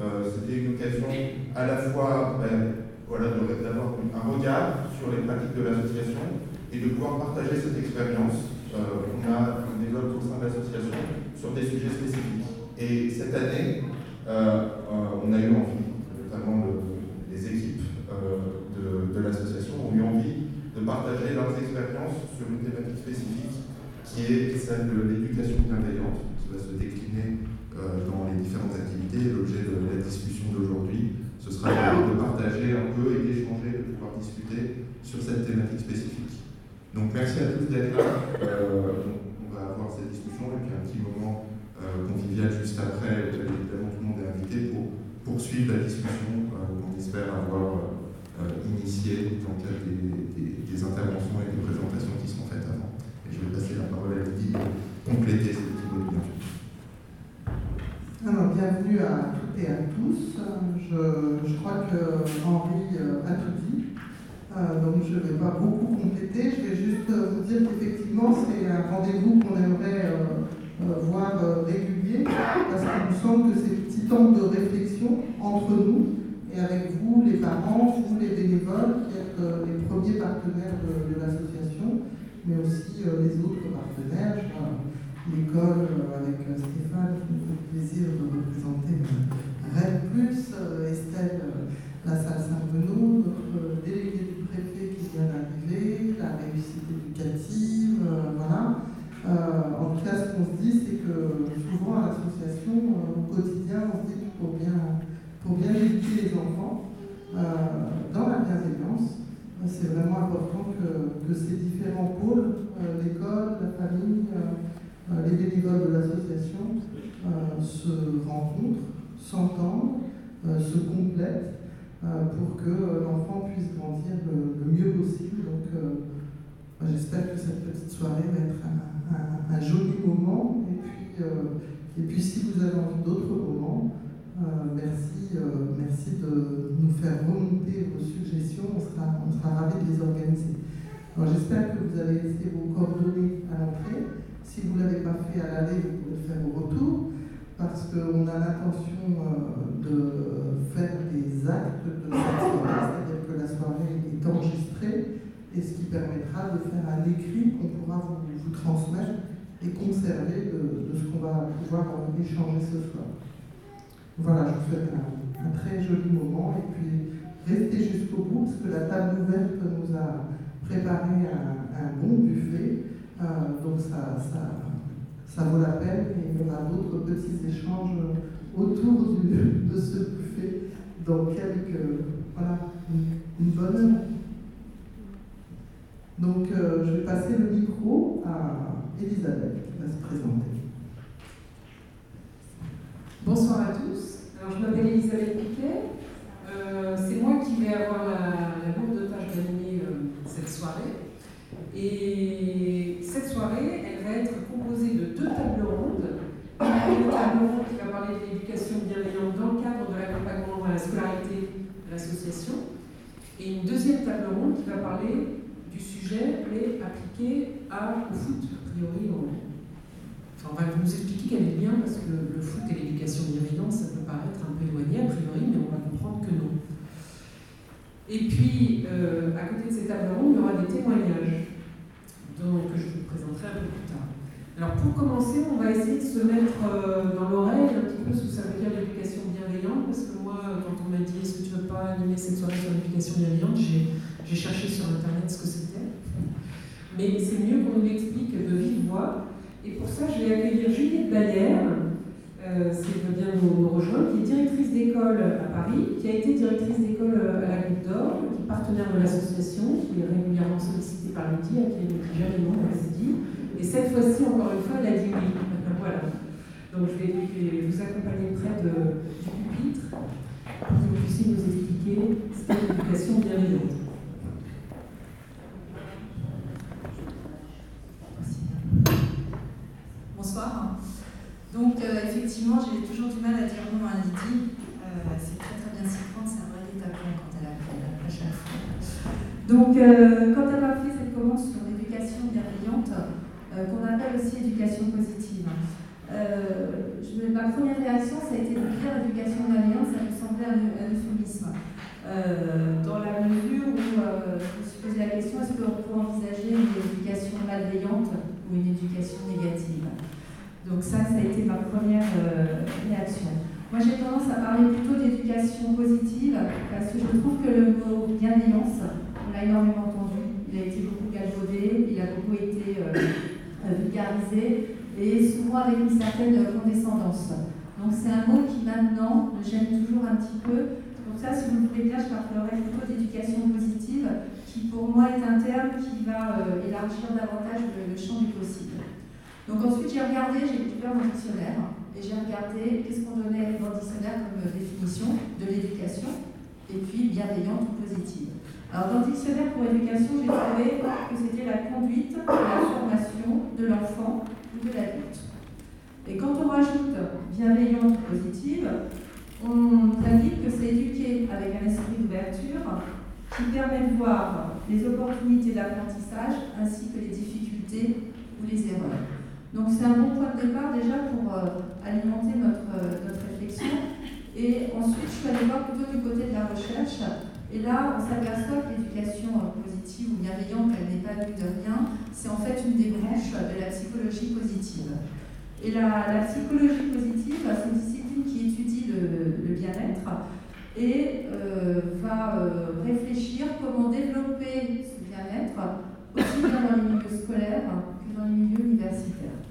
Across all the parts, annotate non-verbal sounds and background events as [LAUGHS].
Euh, c'était une occasion à la fois ben, d'avoir un regard sur les pratiques de l'association et de pouvoir partager cette expérience. Euh, on a un développe au sein de l'association sur des sujets spécifiques. Et cette année, euh, on a eu envie, notamment les équipes de, de l'association ont eu envie de partager leurs expériences sur une thématique spécifique qui est celle de l'éducation bienveillante, qui va se décliner euh, dans les différentes activités. L'objet de la discussion d'aujourd'hui, ce sera de, partager un peu et d'échanger, de pouvoir discuter sur cette thématique spécifique. Donc merci à tous d'être là. Euh, on va avoir cette discussion et puis un petit moment euh, convivial juste après. Évidemment, tout le monde est invité pour poursuivre la discussion qu'on espère avoir initiée dans le cadre des, des, interventions et des présentations qui seront faites avant. Et je vais passer la parole à Lydie pour compléter cette petite alors, à toutes et à tous. Je, crois que Henri euh, a tout dit. Euh, donc, je ne vais pas beaucoup compléter. Je vais juste vous dire qu'effectivement, c'est un rendez-vous qu'on aimerait euh, voir régulier, parce qu'il nous semble que ces petits temps de réflexion entre nous et avec vous, les parents, vous, les bénévoles, qui êtes les premiers partenaires de, l'association, mais aussi les autres partenaires l'école euh, avec euh, Stéphane, qui nous fait plaisir de représenter Rennes Plus, euh, Estelle, la salle Saint-Benoît, notre délégué du préfet qui vient d'arriver, la réussite éducative, voilà. en tout cas, ce qu'on se dit, c'est que souvent à l'association, au quotidien, on se dit que pour bien, pour bien éduquer les enfants, dans la bienveillance, c'est vraiment important que, ces différents pôles, l'école, la famille, euh, les bénévoles de l'association euh, se rencontrent, s'entendent, euh, se complètent pour que l'enfant puisse grandir le, mieux possible. Donc, j'espère que cette petite soirée va être un, joli moment. Et puis, et puis, si vous avez envie d'autres moments, merci, merci de nous faire remonter vos suggestions. On sera, on sera ravis de les organiser. j'espère que vous avez laissé vos coordonnées à l'entrée. Si vous ne l'avez pas fait à l'aller, vous pouvez le faire au retour, parce qu'on a l'intention euh, de faire des actes de cette soirée, c'est-à-dire que la soirée est enregistrée, et ce qui permettra de faire un écrit qu'on pourra vous, transmettre et conserver de, ce qu'on va pouvoir échanger ce soir. Voilà, je vous souhaite un, très joli moment et puis restez jusqu'au bout parce que la table ouverte nous a préparé un bon buffet donc ça, ça, vaut la peine et il y aura d'autres petits échanges autour de ce buffet dans quelques, voilà, une, bonne heure. Donc euh, je vais passer le micro à Elisabeth qui va se présenter. Bonsoir à tous. Alors je m'appelle Elisabeth Piquet. Euh, c'est moi qui vais avoir la, la lourde tâche d'animer cette soirée. Et soirée, elle va être composée de deux tables rondes. Une table ronde qui va parler de l'éducation bienveillante dans le cadre de l'accompagnement à la scolarité de l'association. Et une deuxième table ronde qui va parler du sujet, mais appliqué à, au foot. A priori, on, va nous expliquer qu'elle est bien parce que le foot et l'éducation bienveillante, ça peut paraître un peu éloigné a priori, mais on va comprendre que non. Et puis, euh, à côté de ces tables rondes, il y aura des témoignages que je vous présenterai un peu plus tard. Alors pour commencer, on va essayer de se mettre euh, dans l'oreille un petit peu ce que ça veut dire l'éducation bienveillante, parce que moi, quand on m'a dit est-ce que tu veux pas animer cette soirée sur l'éducation bienveillante, j'ai cherché sur internet ce que c'était. Mais c'est mieux qu'on nous l'explique de vive voix. Et pour ça, je vais accueillir Juliette Baillère, euh, si elle veut bien nous, rejoindre, qui est directrice d'école à Paris, qui a été directrice d'école à la Goutte d'Or, qui est partenaire de l'association, qui est régulièrement sollicitée par l'outil, à qui elle écrit jamais non, elle s'est dit. Et cette fois-ci, encore une fois, elle a dit oui. [LAUGHS] voilà. Donc je vais, vous accompagner près du pupitre pour que vous puissiez nous expliquer cette éducation bienveillante. Bonsoir. Donc euh, effectivement, j'ai toujours du mal à dire non à Lydie. Euh, c'est très très bien prendre, c'est un vrai détachement quand elle a fait la chaque fois. Donc euh, quand elle a fait cette commande sur l'éducation bienveillante, qu'on appelle aussi éducation positive, ma première réaction, ça a été de dire éducation bienveillante dans la mesure où je me suis posé la question est-ce qu'on peut envisager une éducation malveillante ou une éducation négative? Donc ça, ça a été ma première réaction. Moi, j'ai tendance à parler plutôt d'éducation positive parce que je trouve que le mot bienveillance, on l'a énormément entendu, il a été beaucoup galvaudé, il a beaucoup été euh, euh, vulgarisé et souvent avec une certaine condescendance. Donc c'est un mot qui maintenant me gêne toujours un petit peu. Donc ça, si vous voulez bien, je parlerai plutôt d'éducation positive, qui pour moi est un terme qui va euh, élargir davantage le, champ du possible. Donc ensuite, j'ai regardé, j'ai découvert mon dictionnaire et j'ai regardé qu'est-ce qu'on donnait dans le dictionnaire comme définition de l'éducation, et puis bienveillante ou positive. Alors dans le dictionnaire pour éducation, j'ai trouvé que c'était la conduite, la formation de l'enfant ou de l'adulte. Et quand on rajoute bienveillante ou positive, on indique que c'est éduquer avec un esprit d'ouverture qui permet de voir les opportunités d'apprentissage ainsi que les difficultés ou les erreurs. Donc c'est un bon point de départ déjà pour euh, alimenter notre, euh, notre réflexion. Et ensuite, je suis allée voir plutôt du côté de la recherche. Et là, on s'aperçoit que l'éducation euh, positive ou bienveillante, elle n'est pas vue de rien, c'est en fait une des branches de la psychologie positive. Et la, psychologie positive, c'est une discipline qui étudie le, bien-être et va réfléchir comment développer ce bien-être aussi bien dans les milieux scolaires que dans les milieux universitaires.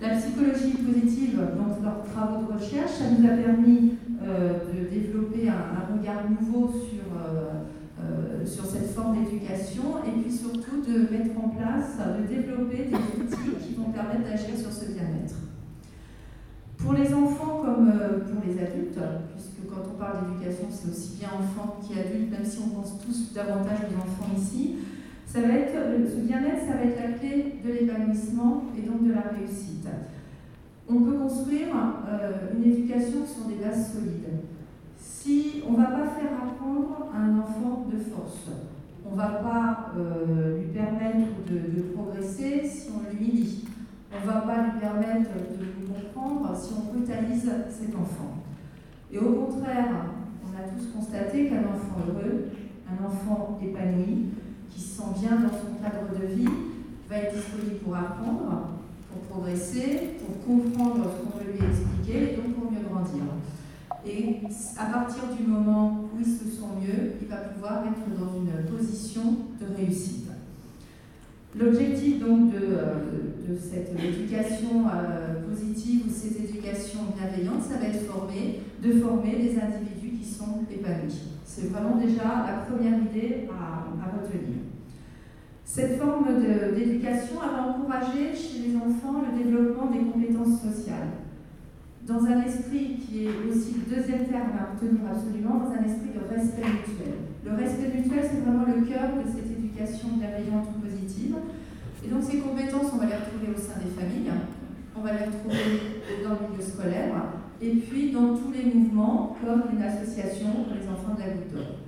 La psychologie positive, dans leurs travaux de recherche, ça nous a permis euh, de développer un, regard nouveau sur, euh, euh, sur cette forme d'éducation et puis surtout de mettre en place, de développer des outils qui vont permettre d'agir sur ce bien-être. Pour les enfants comme pour les adultes, puisque quand on parle d'éducation, c'est aussi bien enfants qu'adultes, même si on pense tous davantage aux enfants ici, ça va être, ce bien-être, ça va être la clé de l'épanouissement et donc de la réussite. On peut construire euh, une éducation sur des bases solides. Si on ne va pas faire apprendre à un enfant de force, on ne va pas euh, lui permettre de, progresser si on l'humilie. On ne va pas lui permettre de comprendre si on brutalise cet enfant. Et au contraire, on a tous constaté qu'un enfant heureux, un enfant épanoui, qui se sent bien dans son cadre de vie, va être disponible pour apprendre, pour progresser, pour comprendre ce qu'on veut lui expliquer et donc pour mieux grandir. Et à partir du moment où il se sent mieux, il va pouvoir être dans une position de réussite. L'objectif donc de, cette éducation euh, positive ou cette éducation bienveillante, ça va être former, de former des individus qui sont épanouis. C'est vraiment déjà la première idée à, retenir. Cette forme d'éducation va encourager chez les enfants le développement des compétences sociales. Dans un esprit qui est aussi le deuxième terme à retenir absolument, dans un esprit de respect mutuel. Le respect mutuel, c'est vraiment le cœur de cette éducation bienveillante ou positive. Et donc ces compétences, on va les retrouver au sein des familles, on va les retrouver dans le milieu scolaire, et puis dans tous les mouvements, comme une association pour les enfants de la Goutte d'Or.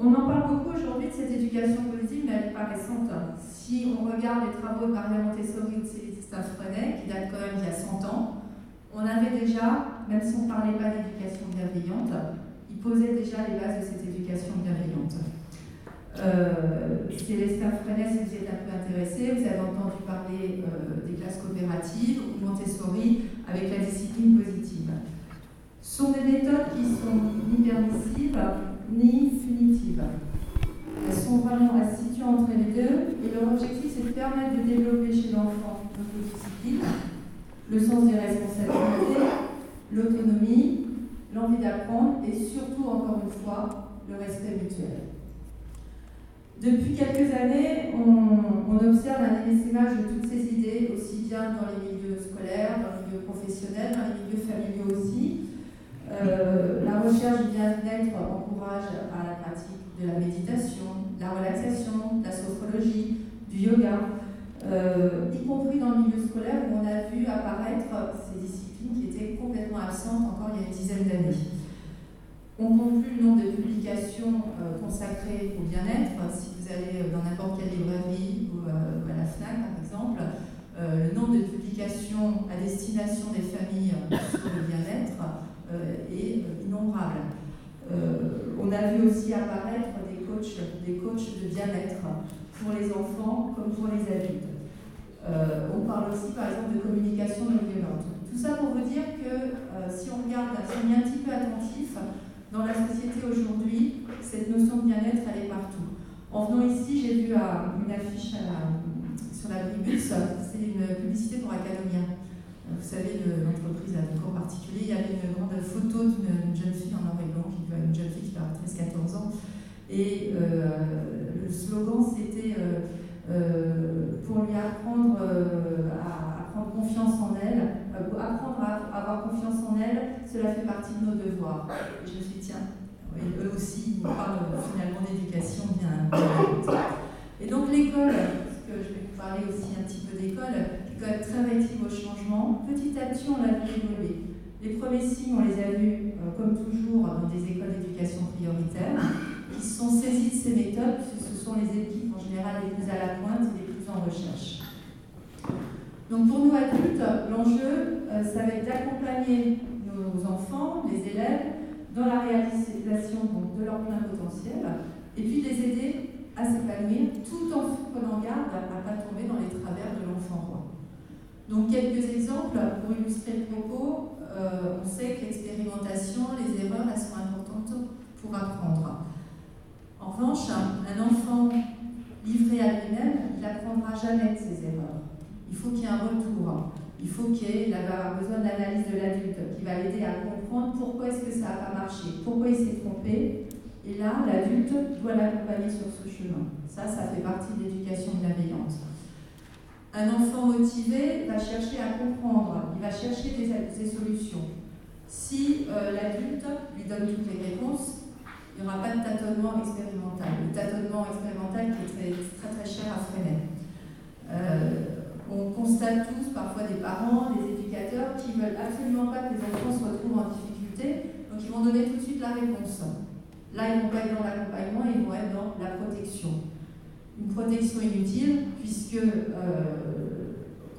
On en parle beaucoup aujourd'hui de cette éducation positive, mais elle n'est pas récente. Si on regarde les travaux de Maria Montessori ou de Célestin Freinet, qui datent quand même il y a 100 ans, on avait déjà, même si on ne parlait pas d'éducation bienveillante, ils posaient déjà les bases de cette éducation bienveillante. Euh, Célestin Freinet, si vous êtes un peu intéressé, vous avez entendu parler euh, des classes coopératives ou Montessori avec la discipline positive. Ce sont des méthodes qui sont permissives ni punitives. Elles sont vraiment, elles entre les deux et leur objectif c'est de permettre de développer chez l'enfant l'autodiscipline, le sens des responsabilités, l'autonomie, l'envie d'apprendre et surtout, encore une fois, le respect mutuel. Depuis quelques années, on, observe un émissage de toutes ces idées, aussi bien dans les milieux scolaires, dans les milieux professionnels, dans les milieux familiaux aussi. Euh, la recherche du bien-être encourage à la pratique de la méditation, la relaxation, la sophrologie, du yoga, euh, y compris dans le milieu scolaire où on a vu apparaître ces disciplines qui étaient complètement absentes encore il y a une dizaine d'années. On compte plus le nombre de publications euh, consacrées au bien-être. Si vous allez dans n'importe quelle librairie ou euh, à la FNAC, par exemple, le nombre de publications à destination des familles sur le bien-être est innombrable. vu aussi apparaître des coachs, des coachs de bien-être pour les enfants comme pour les adultes. Euh, on parle aussi par exemple de communication non violente. Tout ça pour vous dire que euh, si on regarde, si on est un petit peu attentif, dans la société aujourd'hui, cette notion de bien-être, elle est partout. En venant ici, j'ai vu une affiche sur la Bribus, c'est une publicité pour Academia. Vous savez, l'entreprise a un cours particulier. Il y avait une grande photo d'une jeune fille en noir et blanc, une jeune fille qui a 13-14 ans. Et euh, le slogan, c'était euh, euh, pour lui apprendre à, prendre confiance en elle, apprendre à avoir confiance en elle, cela fait partie de nos devoirs. Et je me suis dit, tiens, eux aussi, ils parlent finalement d'éducation bien. Et donc l'école, parce que je vais vous parler aussi un petit peu d'école, très réactive au changement. Petit à petit, on l'a vu évoluer. Les premiers signes, on les a vus, euh, comme toujours, dans des écoles d'éducation prioritaire, qui se sont saisies de ces méthodes, puisque ce sont les équipes en général les plus à la pointe et les plus en recherche. Donc pour nous adultes, l'enjeu, euh, ça va être d'accompagner nos enfants, les élèves, dans la réalisation de leur plein potentiel, et puis de les aider à s'épanouir tout en prenant garde à ne pas tomber dans les travers de l'enfant roi. Donc quelques exemples pour illustrer le propos. Euh, on sait que l'expérimentation, les erreurs, elles sont importantes pour apprendre. En revanche, un enfant livré à lui-même, il n'apprendra jamais de ses erreurs. Il faut qu'il y ait un retour. Il faut qu'il ait besoin d'analyse de l'adulte qui va l'aider à comprendre pourquoi est-ce que ça n'a pas marché, pourquoi il s'est trompé. Et là, l'adulte doit l'accompagner sur ce chemin. Ça, ça fait partie de l'éducation bienveillante. Un enfant motivé va chercher à comprendre, il va chercher des, solutions. Si euh, l'adulte lui donne toutes les réponses, il n'y aura pas de tâtonnement expérimental. Le tâtonnement expérimental qui est très très, cher à freiner. Euh, on constate tous, parfois des parents, des éducateurs, qui ne veulent absolument pas que les enfants se retrouvent en difficulté, donc ils vont donner tout de suite la réponse. Là, ils vont pas être dans l'accompagnement, ils vont être dans la protection une protection inutile, puisque euh,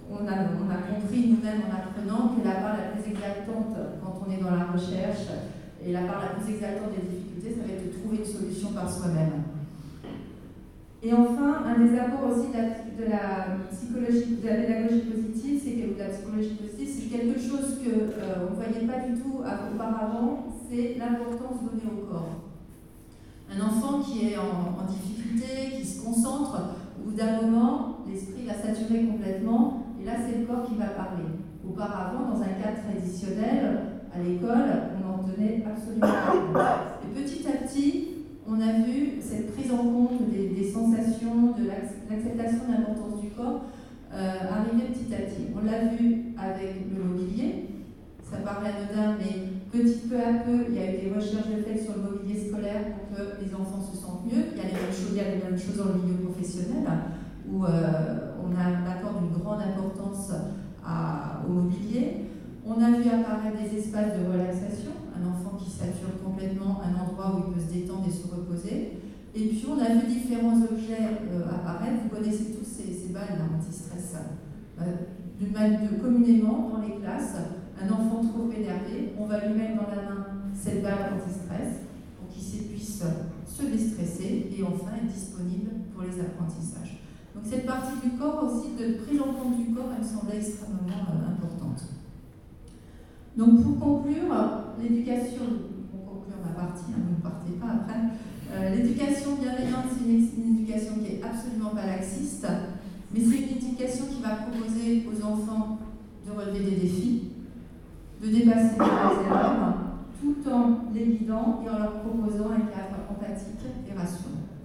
on, a, on, a, compris nous-mêmes en apprenant que la part la plus exaltante quand on est dans la recherche et la part la plus exaltante des difficultés, ça va être de trouver une solution par soi-même. Et enfin, un des apports aussi de la, psychologie, de la pédagogie positive, c'est que la psychologie positive, c'est quelque chose que euh, on ne voyait pas du tout auparavant, c'est l'importance donnée au corps. Un enfant qui est en, difficulté, qui se concentre, au bout d'un moment, l'esprit va saturer complètement, et là c'est le corps qui va Auparavant, dans un cadre traditionnel, à l'école, on n'en tenait absolument pas Et petit à petit, on a vu cette prise en compte des, sensations, de l'acceptation de l'importance du corps euh, arriver petit à petit. On l'a vu avec le mobilier, ça paraît anodin, mais petit peu à peu, il y a eu des recherches de fait sur le mobilier scolaire pour que les enfants se sentent mieux. Il y a les mêmes choses, il y a les mêmes choses dans le milieu professionnel, où euh, on, accorde une grande importance au mobilier. On a vu apparaître des espaces de relaxation, un enfant qui sature complètement un endroit où il peut se détendre et se reposer. Et puis on a vu différents objets euh, apparaître. Vous connaissez tous ces, balles anti-stress. Euh, de, communément dans les classes, un enfant trop énervé, on va lui mettre dans la main cette balle anti-stress pour qu'il puisse se déstresser et enfin être disponible pour les apprentissages. Donc cette partie du corps aussi, de prise en compte du corps, elle me semblait extrêmement euh, importante. Donc pour conclure, l'éducation, pour conclure ma partie, hein, ne partez pas après, euh, l'éducation bienveillante, c'est une, éducation qui est absolument pas laxiste, mais c'est une éducation qui va proposer aux enfants de relever des défis, de dépasser les réserves, tout en les guidant et en leur proposant un cadre empathique et rationnel.